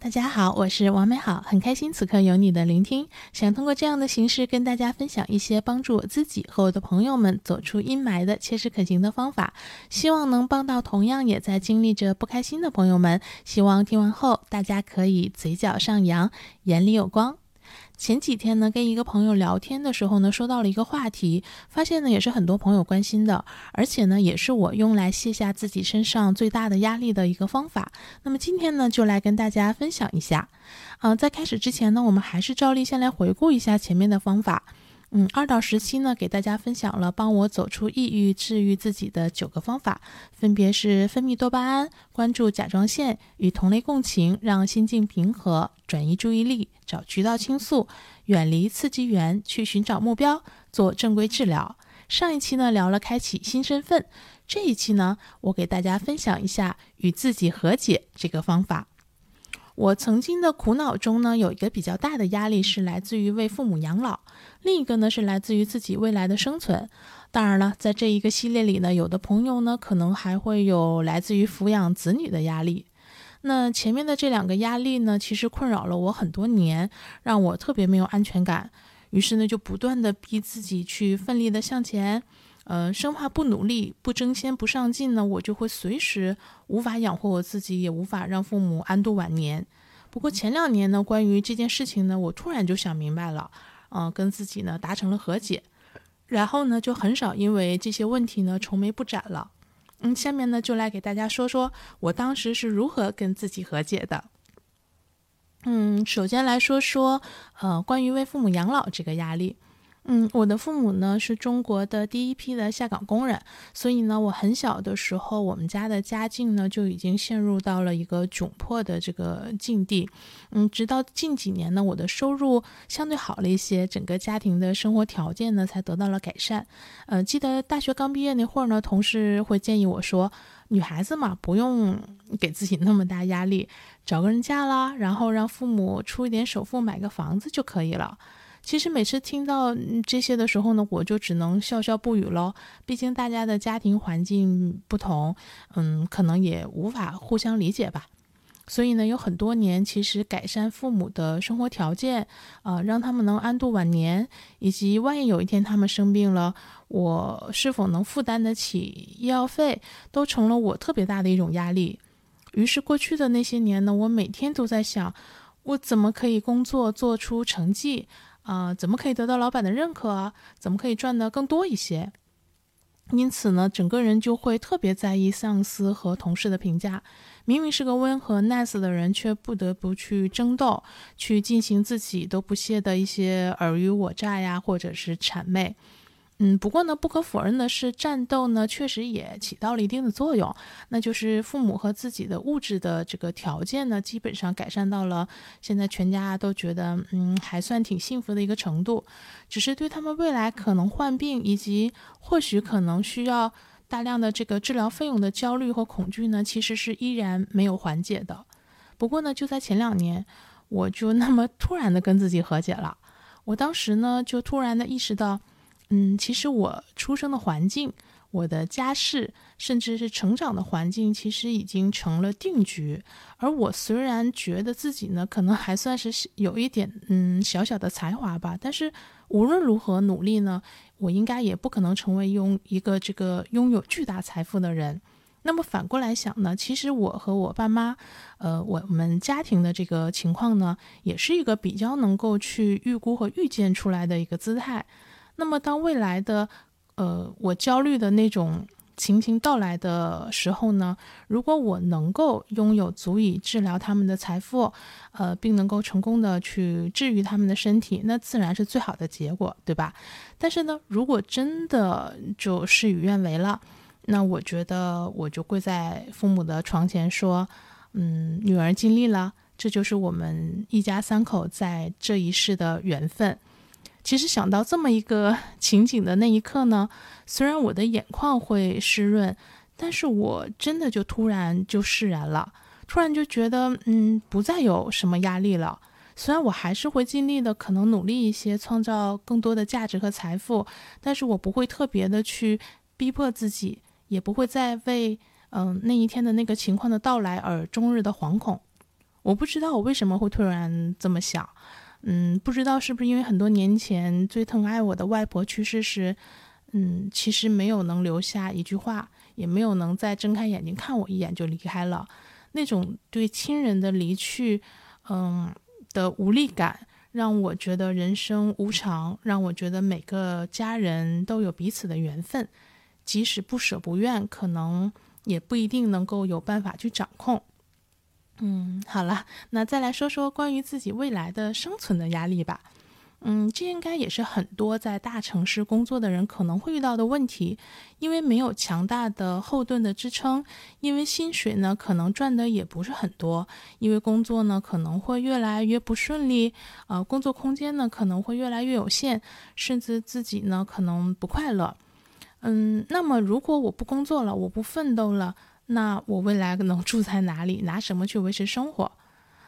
大家好，我是王美好，很开心此刻有你的聆听。想通过这样的形式跟大家分享一些帮助我自己和我的朋友们走出阴霾的切实可行的方法，希望能帮到同样也在经历着不开心的朋友们。希望听完后大家可以嘴角上扬，眼里有光。前几天呢，跟一个朋友聊天的时候呢，说到了一个话题，发现呢也是很多朋友关心的，而且呢也是我用来卸下自己身上最大的压力的一个方法。那么今天呢，就来跟大家分享一下。嗯，在开始之前呢，我们还是照例先来回顾一下前面的方法。嗯，二到十七呢，给大家分享了帮我走出抑郁、治愈自己的九个方法，分别是分泌多巴胺、关注甲状腺、与同类共情、让心境平和、转移注意力、找渠道倾诉、远离刺激源、去寻找目标、做正规治疗。上一期呢聊了开启新身份，这一期呢，我给大家分享一下与自己和解这个方法。我曾经的苦恼中呢，有一个比较大的压力是来自于为父母养老，另一个呢是来自于自己未来的生存。当然了，在这一个系列里呢，有的朋友呢可能还会有来自于抚养子女的压力。那前面的这两个压力呢，其实困扰了我很多年，让我特别没有安全感。于是呢，就不断的逼自己去奋力的向前。呃，生怕不努力、不争先、不上进呢，我就会随时无法养活我自己，也无法让父母安度晚年。不过前两年呢，关于这件事情呢，我突然就想明白了，嗯，跟自己呢达成了和解，然后呢就很少因为这些问题呢愁眉不展了。嗯，下面呢就来给大家说说我当时是如何跟自己和解的。嗯，首先来说说，呃，关于为父母养老这个压力。嗯，我的父母呢是中国的第一批的下岗工人，所以呢，我很小的时候，我们家的家境呢就已经陷入到了一个窘迫的这个境地。嗯，直到近几年呢，我的收入相对好了一些，整个家庭的生活条件呢才得到了改善。呃，记得大学刚毕业那会儿呢，同事会建议我说，女孩子嘛，不用给自己那么大压力，找个人嫁啦，然后让父母出一点首付买个房子就可以了。其实每次听到这些的时候呢，我就只能笑笑不语喽。毕竟大家的家庭环境不同，嗯，可能也无法互相理解吧。所以呢，有很多年，其实改善父母的生活条件，啊，让他们能安度晚年，以及万一有一天他们生病了，我是否能负担得起医药费，都成了我特别大的一种压力。于是过去的那些年呢，我每天都在想，我怎么可以工作做出成绩。啊，怎么可以得到老板的认可啊？怎么可以赚得更多一些？因此呢，整个人就会特别在意上司和同事的评价。明明是个温和 nice 的人，却不得不去争斗，去进行自己都不屑的一些尔虞我诈呀，或者是谄媚。嗯，不过呢，不可否认的是，战斗呢确实也起到了一定的作用。那就是父母和自己的物质的这个条件呢，基本上改善到了现在全家都觉得嗯还算挺幸福的一个程度。只是对他们未来可能患病以及或许可能需要大量的这个治疗费用的焦虑和恐惧呢，其实是依然没有缓解的。不过呢，就在前两年，我就那么突然的跟自己和解了。我当时呢，就突然的意识到。嗯，其实我出生的环境、我的家世，甚至是成长的环境，其实已经成了定局。而我虽然觉得自己呢，可能还算是有一点嗯小小的才华吧，但是无论如何努力呢，我应该也不可能成为拥一个这个拥有巨大财富的人。那么反过来想呢，其实我和我爸妈，呃，我们家庭的这个情况呢，也是一个比较能够去预估和预见出来的一个姿态。那么，当未来的，呃，我焦虑的那种情形到来的时候呢？如果我能够拥有足以治疗他们的财富，呃，并能够成功的去治愈他们的身体，那自然是最好的结果，对吧？但是呢，如果真的就事与愿违了，那我觉得我就跪在父母的床前说：“嗯，女儿尽力了，这就是我们一家三口在这一世的缘分。”其实想到这么一个 情景的那一刻呢，虽然我的眼眶会湿润，但是我真的就突然就释然了，突然就觉得，嗯，不再有什么压力了。虽然我还是会尽力的，可能努力一些，创造更多的价值和财富，但是我不会特别的去逼迫自己，也不会再为，嗯，那一天的那个情况的到来而终日的惶恐。我不知道我为什么会突然这么想，嗯，不知道是不是因为很多年前最疼爱我的外婆去世时，嗯，其实没有能留下一句话，也没有能再睁开眼睛看我一眼就离开了，那种对亲人的离去，嗯的无力感，让我觉得人生无常，让我觉得每个家人都有彼此的缘分，即使不舍不愿，可能也不一定能够有办法去掌控。嗯，好了，那再来说说关于自己未来的生存的压力吧。嗯，这应该也是很多在大城市工作的人可能会遇到的问题，因为没有强大的后盾的支撑，因为薪水呢可能赚的也不是很多，因为工作呢可能会越来越不顺利，呃，工作空间呢可能会越来越有限，甚至自己呢可能不快乐。嗯，那么如果我不工作了，我不奋斗了。那我未来能住在哪里？拿什么去维持生活？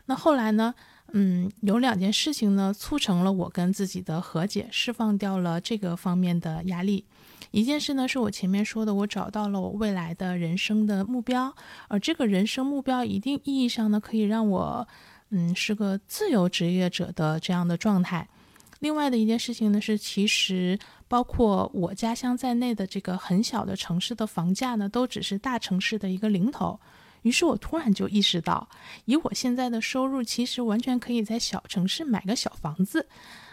那后来呢？嗯，有两件事情呢，促成了我跟自己的和解，释放掉了这个方面的压力。一件事呢，是我前面说的，我找到了我未来的人生的目标，而这个人生目标，一定意义上呢，可以让我，嗯，是个自由职业者的这样的状态。另外的一件事情呢，是其实包括我家乡在内的这个很小的城市的房价呢，都只是大城市的一个零头。于是我突然就意识到，以我现在的收入，其实完全可以在小城市买个小房子，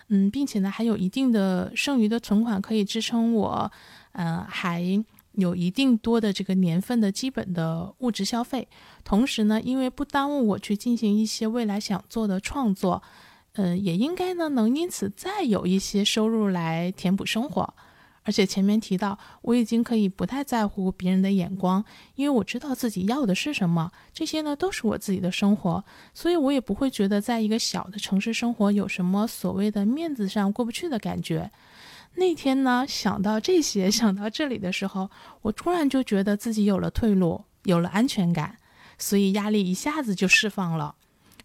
嗯，并且呢，还有一定的剩余的存款可以支撑我，嗯，还有一定多的这个年份的基本的物质消费。同时呢，因为不耽误我去进行一些未来想做的创作。嗯，也应该呢，能因此再有一些收入来填补生活。而且前面提到，我已经可以不太在乎别人的眼光，因为我知道自己要的是什么。这些呢，都是我自己的生活，所以我也不会觉得在一个小的城市生活有什么所谓的面子上过不去的感觉。那天呢，想到这些，想到这里的时候，我突然就觉得自己有了退路，有了安全感，所以压力一下子就释放了。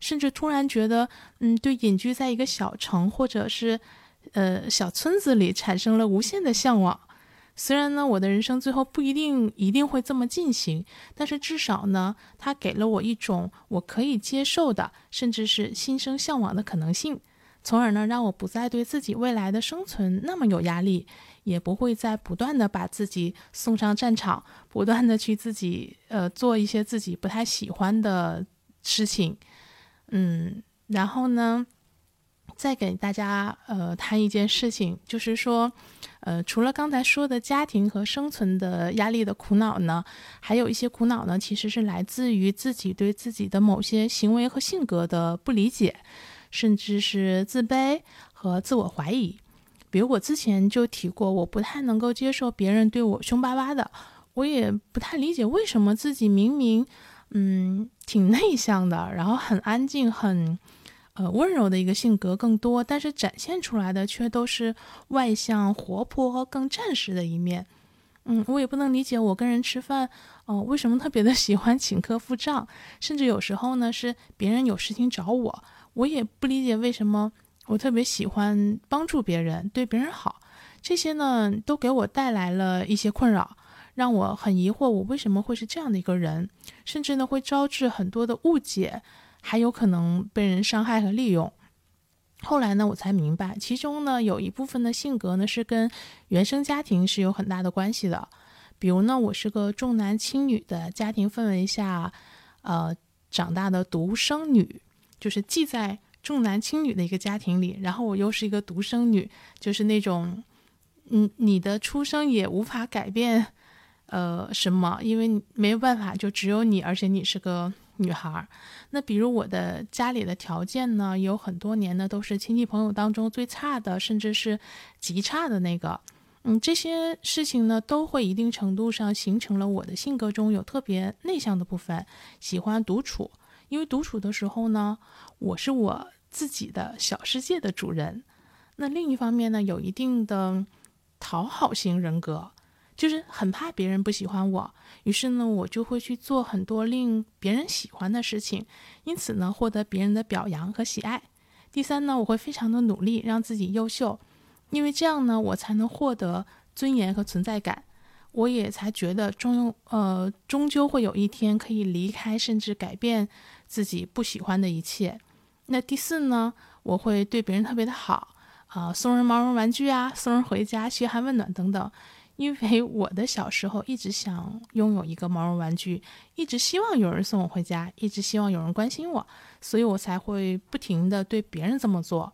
甚至突然觉得，嗯，对隐居在一个小城或者是，呃，小村子里产生了无限的向往。虽然呢，我的人生最后不一定一定会这么进行，但是至少呢，它给了我一种我可以接受的，甚至是心生向往的可能性，从而呢，让我不再对自己未来的生存那么有压力，也不会再不断的把自己送上战场，不断的去自己呃做一些自己不太喜欢的事情。嗯，然后呢，再给大家呃谈一件事情，就是说，呃，除了刚才说的家庭和生存的压力的苦恼呢，还有一些苦恼呢，其实是来自于自己对自己的某些行为和性格的不理解，甚至是自卑和自我怀疑。比如我之前就提过，我不太能够接受别人对我凶巴巴的，我也不太理解为什么自己明明。嗯，挺内向的，然后很安静，很呃温柔的一个性格更多，但是展现出来的却都是外向、活泼、更战士的一面。嗯，我也不能理解，我跟人吃饭，哦，为什么特别的喜欢请客付账，甚至有时候呢是别人有事情找我，我也不理解为什么我特别喜欢帮助别人，对别人好，这些呢都给我带来了一些困扰。让我很疑惑，我为什么会是这样的一个人，甚至呢会招致很多的误解，还有可能被人伤害和利用。后来呢，我才明白，其中呢有一部分的性格呢是跟原生家庭是有很大的关系的。比如呢，我是个重男轻女的家庭氛围下，呃长大的独生女，就是既在重男轻女的一个家庭里，然后我又是一个独生女，就是那种，嗯，你的出生也无法改变。呃，什么？因为没有办法，就只有你，而且你是个女孩儿。那比如我的家里的条件呢，有很多年呢都是亲戚朋友当中最差的，甚至是极差的那个。嗯，这些事情呢，都会一定程度上形成了我的性格中有特别内向的部分，喜欢独处。因为独处的时候呢，我是我自己的小世界的主人。那另一方面呢，有一定的讨好型人格。就是很怕别人不喜欢我，于是呢，我就会去做很多令别人喜欢的事情，因此呢，获得别人的表扬和喜爱。第三呢，我会非常的努力让自己优秀，因为这样呢，我才能获得尊严和存在感。我也才觉得终呃终究会有一天可以离开，甚至改变自己不喜欢的一切。那第四呢，我会对别人特别的好，啊，送人毛绒玩具啊，送人回家嘘寒问暖等等。因为我的小时候一直想拥有一个毛绒玩具，一直希望有人送我回家，一直希望有人关心我，所以我才会不停的对别人这么做。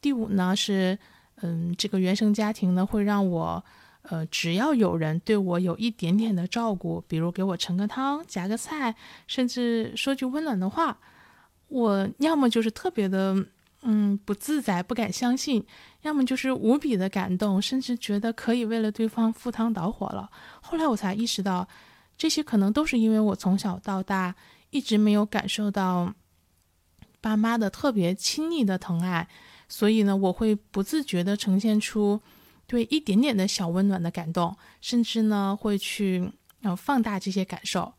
第五呢是，嗯，这个原生家庭呢会让我，呃，只要有人对我有一点点的照顾，比如给我盛个汤、夹个菜，甚至说句温暖的话，我要么就是特别的。嗯，不自在，不敢相信，要么就是无比的感动，甚至觉得可以为了对方赴汤蹈火了。后来我才意识到，这些可能都是因为我从小到大一直没有感受到爸妈的特别亲昵的疼爱，所以呢，我会不自觉地呈现出对一点点的小温暖的感动，甚至呢会去呃放大这些感受。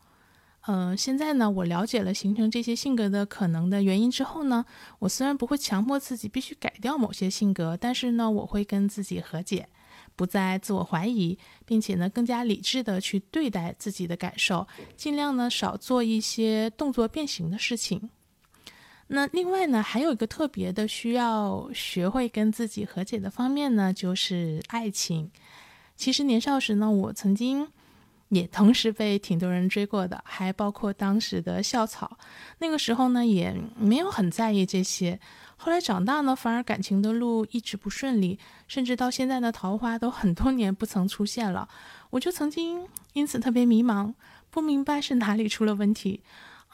嗯，现在呢，我了解了形成这些性格的可能的原因之后呢，我虽然不会强迫自己必须改掉某些性格，但是呢，我会跟自己和解，不再自我怀疑，并且呢，更加理智的去对待自己的感受，尽量呢少做一些动作变形的事情。那另外呢，还有一个特别的需要学会跟自己和解的方面呢，就是爱情。其实年少时呢，我曾经。也同时被挺多人追过的，还包括当时的校草。那个时候呢，也没有很在意这些。后来长大呢，反而感情的路一直不顺利，甚至到现在的桃花都很多年不曾出现了。我就曾经因此特别迷茫，不明白是哪里出了问题。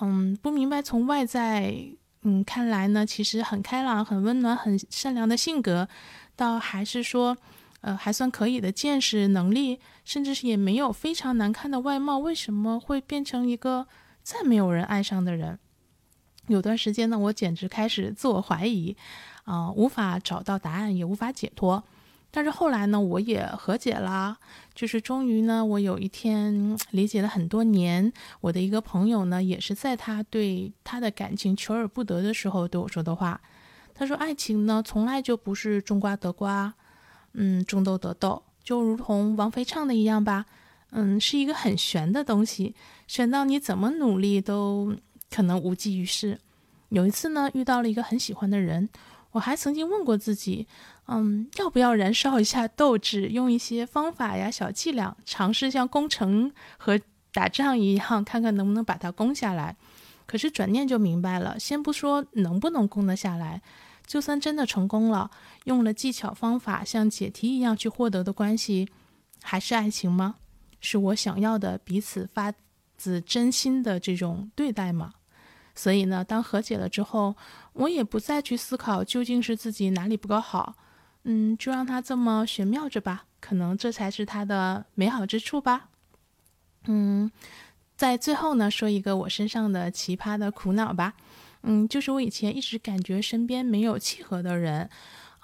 嗯，不明白从外在嗯看来呢，其实很开朗、很温暖、很善良的性格，倒还是说。呃，还算可以的见识能力，甚至是也没有非常难看的外貌，为什么会变成一个再没有人爱上的人？有段时间呢，我简直开始自我怀疑，啊，无法找到答案，也无法解脱。但是后来呢，我也和解了，就是终于呢，我有一天理解了很多年，我的一个朋友呢，也是在他对他的感情求而不得的时候对我说的话。他说：“爱情呢，从来就不是种瓜得瓜。”嗯，种豆得豆，就如同王菲唱的一样吧。嗯，是一个很玄的东西，玄到你怎么努力都可能无济于事。有一次呢，遇到了一个很喜欢的人，我还曾经问过自己，嗯，要不要燃烧一下斗志，用一些方法呀、小伎俩，尝试像攻城和打仗一样，看看能不能把它攻下来。可是转念就明白了，先不说能不能攻得下来。就算真的成功了，用了技巧方法，像解题一样去获得的关系，还是爱情吗？是我想要的彼此发自真心的这种对待吗？所以呢，当和解了之后，我也不再去思考究竟是自己哪里不够好，嗯，就让它这么玄妙着吧，可能这才是它的美好之处吧。嗯，在最后呢，说一个我身上的奇葩的苦恼吧。嗯，就是我以前一直感觉身边没有契合的人，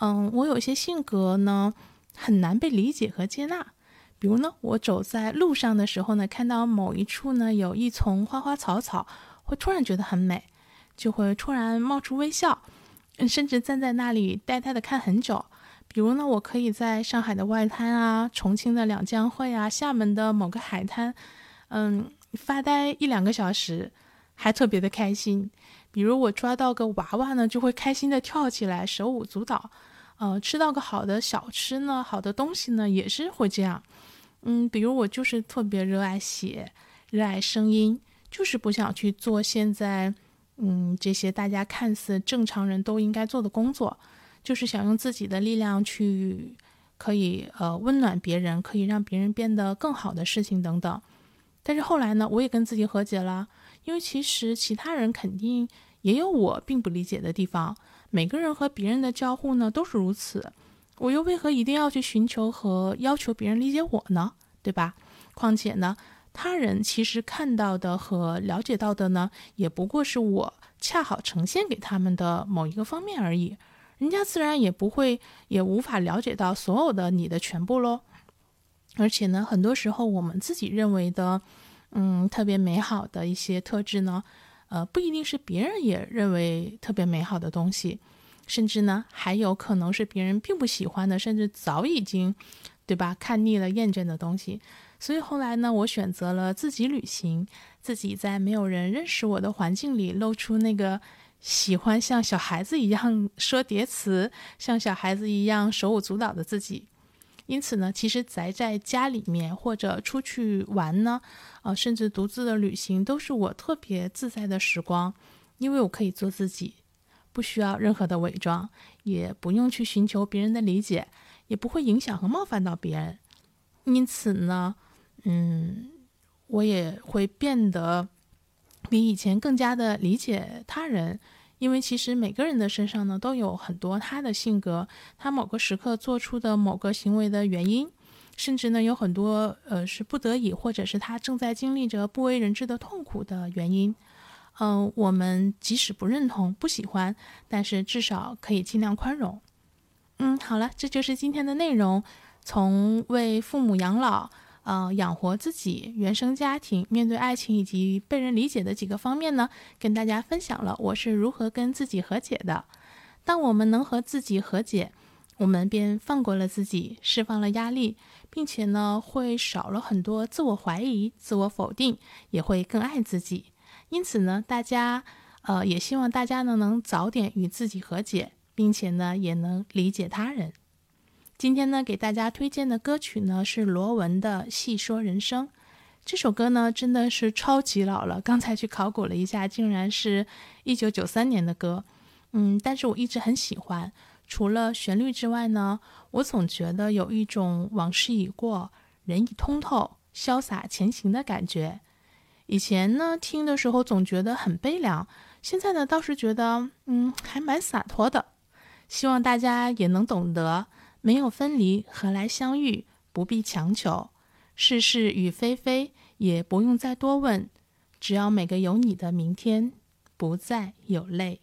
嗯，我有些性格呢很难被理解和接纳。比如呢，我走在路上的时候呢，看到某一处呢有一丛花花草草，会突然觉得很美，就会突然冒出微笑，甚至站在那里呆呆的看很久。比如呢，我可以在上海的外滩啊、重庆的两江汇啊、厦门的某个海滩，嗯，发呆一两个小时，还特别的开心。比如我抓到个娃娃呢，就会开心的跳起来，手舞足蹈。呃，吃到个好的小吃呢，好的东西呢，也是会这样。嗯，比如我就是特别热爱写，热爱声音，就是不想去做现在，嗯，这些大家看似正常人都应该做的工作，就是想用自己的力量去，可以呃温暖别人，可以让别人变得更好的事情等等。但是后来呢，我也跟自己和解了，因为其实其他人肯定。也有我并不理解的地方。每个人和别人的交互呢都是如此，我又为何一定要去寻求和要求别人理解我呢？对吧？况且呢，他人其实看到的和了解到的呢，也不过是我恰好呈现给他们的某一个方面而已。人家自然也不会，也无法了解到所有的你的全部喽。而且呢，很多时候我们自己认为的，嗯，特别美好的一些特质呢。呃，不一定是别人也认为特别美好的东西，甚至呢，还有可能是别人并不喜欢的，甚至早已经，对吧？看腻了、厌倦的东西。所以后来呢，我选择了自己旅行，自己在没有人认识我的环境里，露出那个喜欢像小孩子一样说叠词、像小孩子一样手舞足蹈的自己。因此呢，其实宅在家里面或者出去玩呢，呃，甚至独自的旅行，都是我特别自在的时光，因为我可以做自己，不需要任何的伪装，也不用去寻求别人的理解，也不会影响和冒犯到别人。因此呢。嗯，我也会变得比以前更加的理解他人，因为其实每个人的身上呢都有很多他的性格，他某个时刻做出的某个行为的原因，甚至呢有很多呃是不得已，或者是他正在经历着不为人知的痛苦的原因。嗯，我们即使不认同、不喜欢，但是至少可以尽量宽容。嗯，好了，这就是今天的内容，从为父母养老。呃，养活自己、原生家庭、面对爱情以及被人理解的几个方面呢，跟大家分享了我是如何跟自己和解的。当我们能和自己和解，我们便放过了自己，释放了压力，并且呢，会少了很多自我怀疑、自我否定，也会更爱自己。因此呢，大家，呃，也希望大家呢能早点与自己和解，并且呢，也能理解他人。今天呢，给大家推荐的歌曲呢是罗文的《细说人生》。这首歌呢真的是超级老了，刚才去考古了一下，竟然是一九九三年的歌。嗯，但是我一直很喜欢。除了旋律之外呢，我总觉得有一种往事已过，人已通透，潇洒前行的感觉。以前呢听的时候总觉得很悲凉，现在呢倒是觉得嗯还蛮洒脱的。希望大家也能懂得。没有分离，何来相遇？不必强求，是是与非非，也不用再多问。只要每个有你的明天，不再有泪。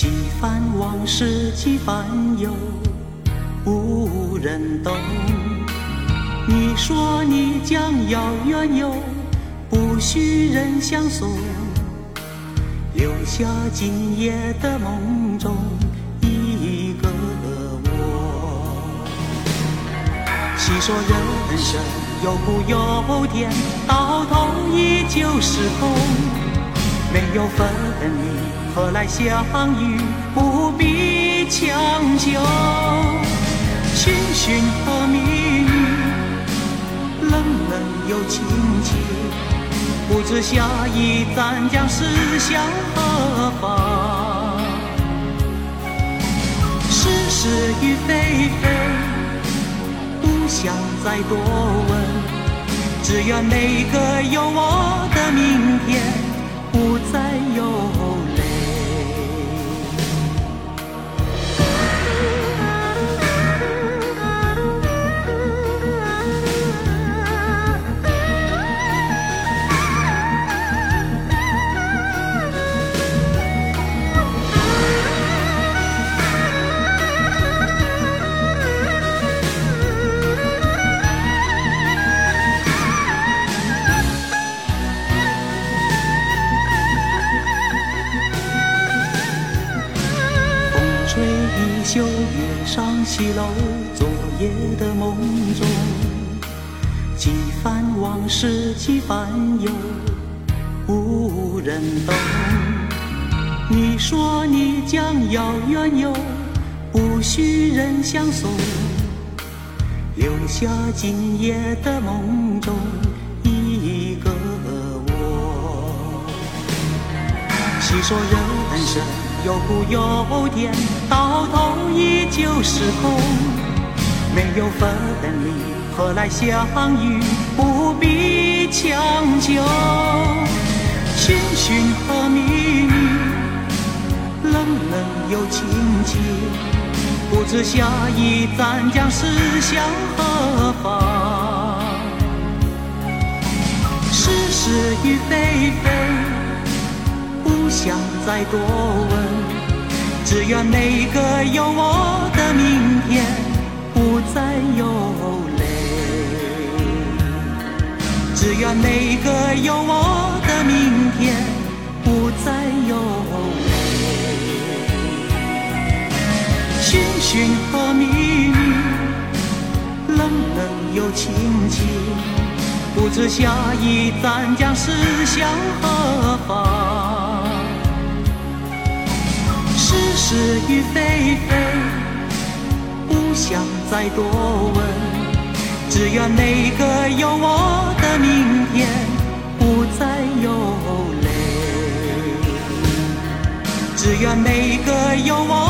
几番往事几番忧，无人懂。你说你将要远游，不许人相送，留下今夜的梦中一个我。细说人生。有苦有甜，到头依旧是空。没有分离，何来相遇？不必强求。寻寻和觅觅，冷冷又清清。不知下一站将驶向何方？是是与非非。不想再多问，只愿每个有我的明天，不再有。西楼昨夜的梦中，几番往事几番忧，无人懂。你说你将要远游，不许人相送，留下今夜的梦中一个我。细说人生。有苦有甜，到头依旧是空。没有分离，何来相遇？不必强求。寻寻和觅觅，冷冷又清清。不知下一站将驶向何方？是是与非非，不想再多问。只愿每个有我的明天，不再有泪。只愿每个有我的明天，不再有泪。寻寻和觅觅，冷冷又清清，不知下一站将驶向何方。是与非非，不想再多问。只愿每个有我的明天，不再有泪。只愿每个有我。